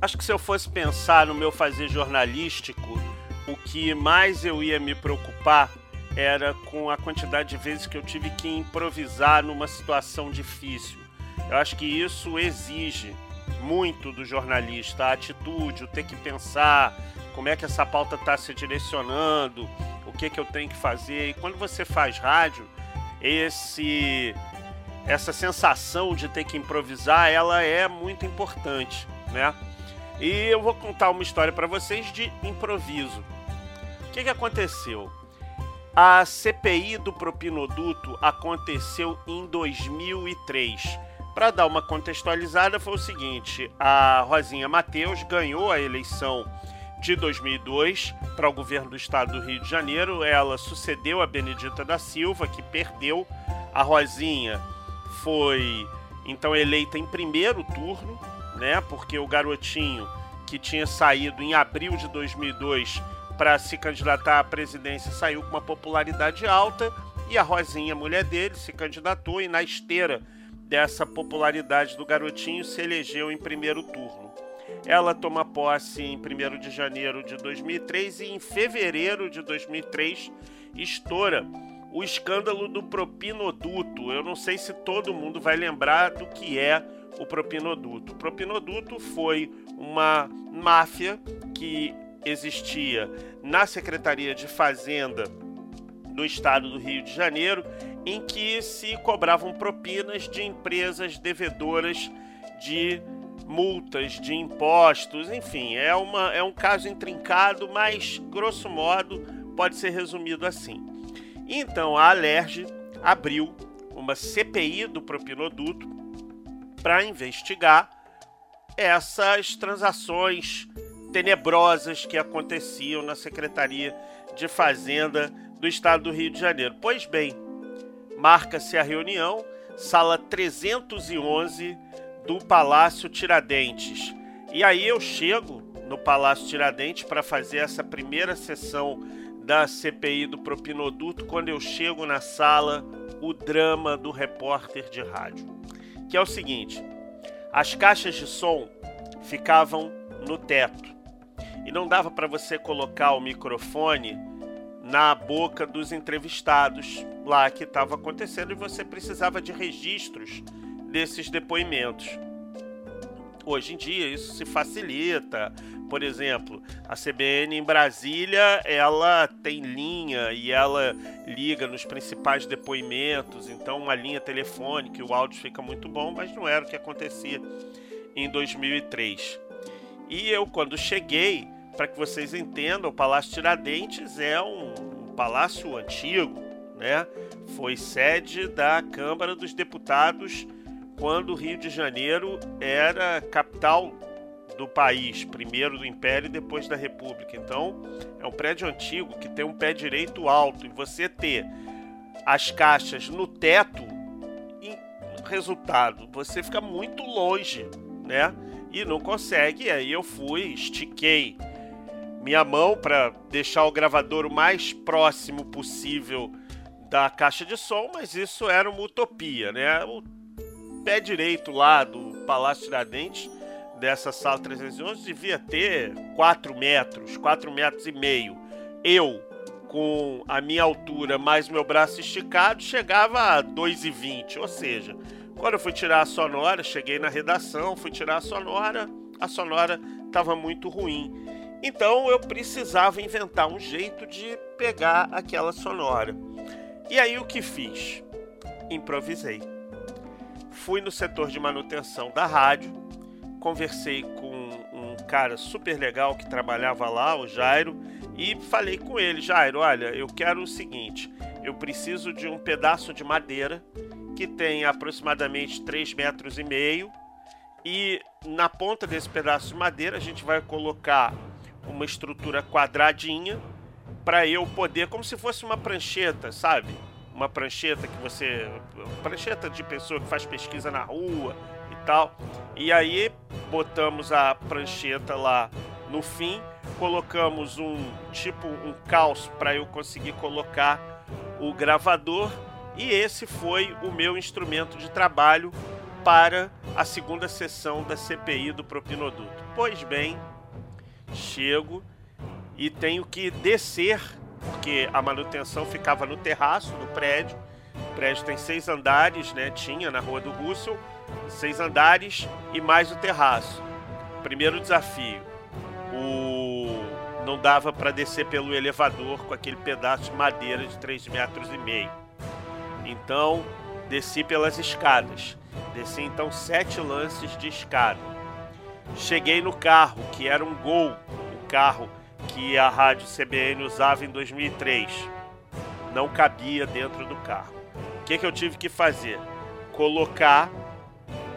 Acho que se eu fosse pensar no meu fazer jornalístico, o que mais eu ia me preocupar era com a quantidade de vezes que eu tive que improvisar numa situação difícil. Eu acho que isso exige muito do jornalista, a atitude, o ter que pensar, como é que essa pauta está se direcionando, o que, que eu tenho que fazer. E quando você faz rádio, esse essa sensação de ter que improvisar, ela é muito importante, né? E eu vou contar uma história para vocês de improviso. O que, que aconteceu? A CPI do propinoduto aconteceu em 2003. Para dar uma contextualizada, foi o seguinte: a Rosinha Mateus ganhou a eleição de 2002 para o governo do estado do Rio de Janeiro. Ela sucedeu a Benedita da Silva, que perdeu. A Rosinha foi então eleita em primeiro turno, né? Porque o garotinho que tinha saído em abril de 2002 para se candidatar à presidência saiu com uma popularidade alta e a Rosinha, mulher dele, se candidatou e na esteira dessa popularidade do garotinho se elegeu em primeiro turno. Ela toma posse em 1 de janeiro de 2003 e em fevereiro de 2003 estoura o escândalo do propinoduto. Eu não sei se todo mundo vai lembrar do que é o propinoduto. O propinoduto foi uma máfia que existia na Secretaria de Fazenda do estado do Rio de Janeiro em que se cobravam propinas de empresas devedoras de multas, de impostos, enfim, é, uma, é um caso intrincado, mas grosso modo pode ser resumido assim. Então a Alerj abriu uma CPI do propinoduto para investigar essas transações tenebrosas que aconteciam na Secretaria de Fazenda do Estado do Rio de Janeiro. Pois bem, marca-se a reunião, sala 311 do Palácio Tiradentes. E aí eu chego no Palácio Tiradentes para fazer essa primeira sessão da CPI do Propinoduto. Quando eu chego na sala, o drama do repórter de rádio, que é o seguinte: as caixas de som ficavam no teto e não dava para você colocar o microfone na boca dos entrevistados lá que estava acontecendo e você precisava de registros desses depoimentos. Hoje em dia isso se facilita. Por exemplo, a CBN em Brasília, ela tem linha e ela liga nos principais depoimentos, então uma linha telefônica, o áudio fica muito bom, mas não era o que acontecia em 2003. E eu quando cheguei, para que vocês entendam, o Palácio Tiradentes é um, palácio antigo, né? Foi sede da Câmara dos Deputados quando o Rio de Janeiro era capital do país, primeiro do Império e depois da República. Então, é um prédio antigo que tem um pé direito alto e você ter as caixas no teto, resultado, você fica muito longe, né? E não consegue. Aí eu fui, estiquei minha mão para deixar o gravador o mais próximo possível da caixa de som, mas isso era uma utopia, né? O pé direito lá do Palácio Tiradentes, dessa sala 311, devia ter 4 metros, 4 metros e meio. Eu, com a minha altura mais meu braço esticado, chegava a 2,20, ou seja, quando eu fui tirar a sonora, cheguei na redação, fui tirar a sonora, a sonora estava muito ruim. Então eu precisava inventar um jeito de pegar aquela sonora. E aí o que fiz? Improvisei. Fui no setor de manutenção da rádio, conversei com um cara super legal que trabalhava lá, o Jairo, e falei com ele, Jairo, olha, eu quero o seguinte, eu preciso de um pedaço de madeira que tem aproximadamente 3 metros e meio e na ponta desse pedaço de madeira a gente vai colocar uma estrutura quadradinha para eu poder, como se fosse uma prancheta, sabe? Uma prancheta que você. Prancheta de pessoa que faz pesquisa na rua tal. E aí botamos a prancheta lá no fim, colocamos um tipo um caos para eu conseguir colocar o gravador e esse foi o meu instrumento de trabalho para a segunda sessão da CPI do propinoduto. Pois bem, chego e tenho que descer, porque a manutenção ficava no terraço do prédio. O prédio tem seis andares, né? Tinha na rua do Russell, seis andares e mais o terraço. Primeiro desafio, o não dava para descer pelo elevador com aquele pedaço de madeira de 3 metros e meio. Então, desci pelas escadas. Desci então sete lances de escada. Cheguei no carro, que era um Gol, o carro que a rádio CBN usava em 2003. Não cabia dentro do carro. O que, que eu tive que fazer? Colocar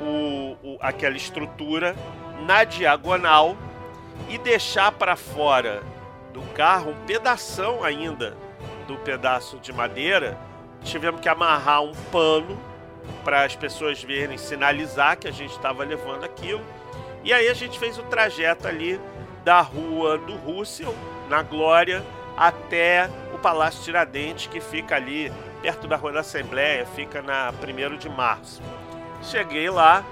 o, o, aquela estrutura na diagonal e deixar para fora do carro um pedaço ainda do pedaço de madeira. Tivemos que amarrar um pano para as pessoas verem, sinalizar que a gente estava levando aquilo. E aí a gente fez o trajeto ali da rua do Russell, na Glória, até o Palácio Tiradentes, que fica ali perto da Rua da Assembleia, fica na 1 de março. Cheguei lá,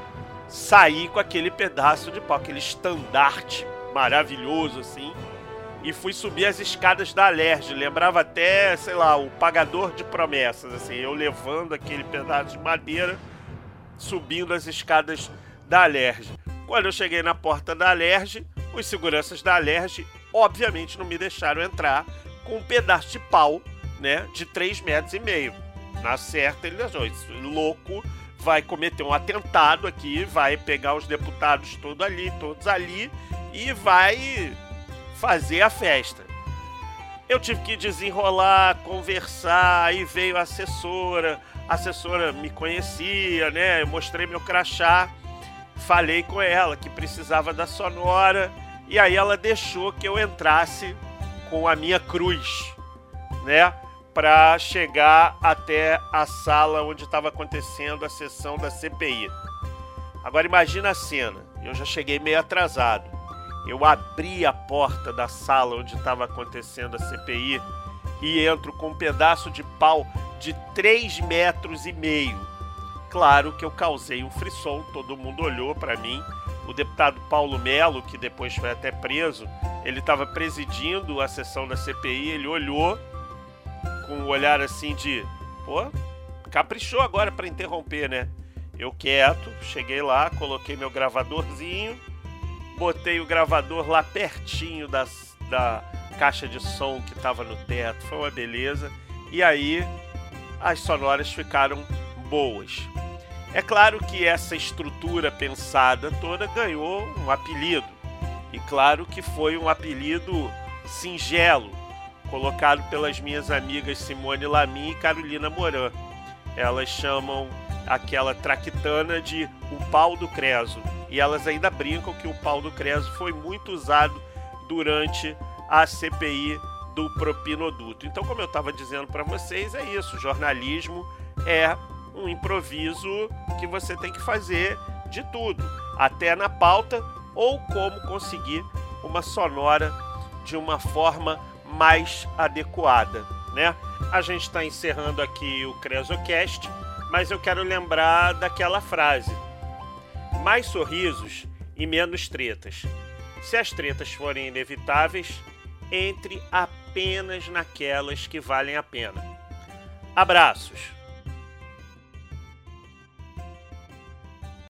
saí com aquele pedaço de pau, aquele estandarte maravilhoso assim, e fui subir as escadas da Alerj. Lembrava até, sei lá, o pagador de promessas, assim, eu levando aquele pedaço de madeira, subindo as escadas da Alerj. Quando eu cheguei na porta da Alerj, os seguranças da Alerj, obviamente, não me deixaram entrar com um pedaço de pau, né, de 3 metros e meio. Na certa, ele achou, esse louco vai cometer um atentado aqui, vai pegar os deputados todos ali, todos ali, e vai fazer a festa. Eu tive que desenrolar, conversar, aí veio a assessora, a assessora me conhecia, né? Eu mostrei meu crachá, falei com ela que precisava da sonora, e aí ela deixou que eu entrasse com a minha cruz, né? Para chegar até a sala onde estava acontecendo a sessão da CPI. Agora imagina a cena. Eu já cheguei meio atrasado. Eu abri a porta da sala onde estava acontecendo a CPI e entro com um pedaço de pau de 3 metros e meio. Claro que eu causei um frisson, todo mundo olhou para mim. O deputado Paulo Melo, que depois foi até preso, ele estava presidindo a sessão da CPI, ele olhou com um olhar assim de, pô, caprichou agora para interromper, né? Eu quieto, cheguei lá, coloquei meu gravadorzinho, botei o gravador lá pertinho das, da caixa de som que estava no teto, foi uma beleza. E aí as sonoras ficaram boas. É claro que essa estrutura pensada toda ganhou um apelido. E claro que foi um apelido singelo, colocado pelas minhas amigas Simone Lamy e Carolina Moran. Elas chamam aquela traquitana de o pau do Creso e elas ainda brincam que o pau do Creso foi muito usado durante a CPI do propinoduto. Então, como eu estava dizendo para vocês, é isso. Jornalismo é um improviso que você tem que fazer de tudo, até na pauta ou como conseguir uma sonora de uma forma mais adequada, né? A gente está encerrando aqui o CresoCast, mas eu quero lembrar daquela frase mais sorrisos e menos tretas. Se as tretas forem inevitáveis, entre apenas naquelas que valem a pena. Abraços!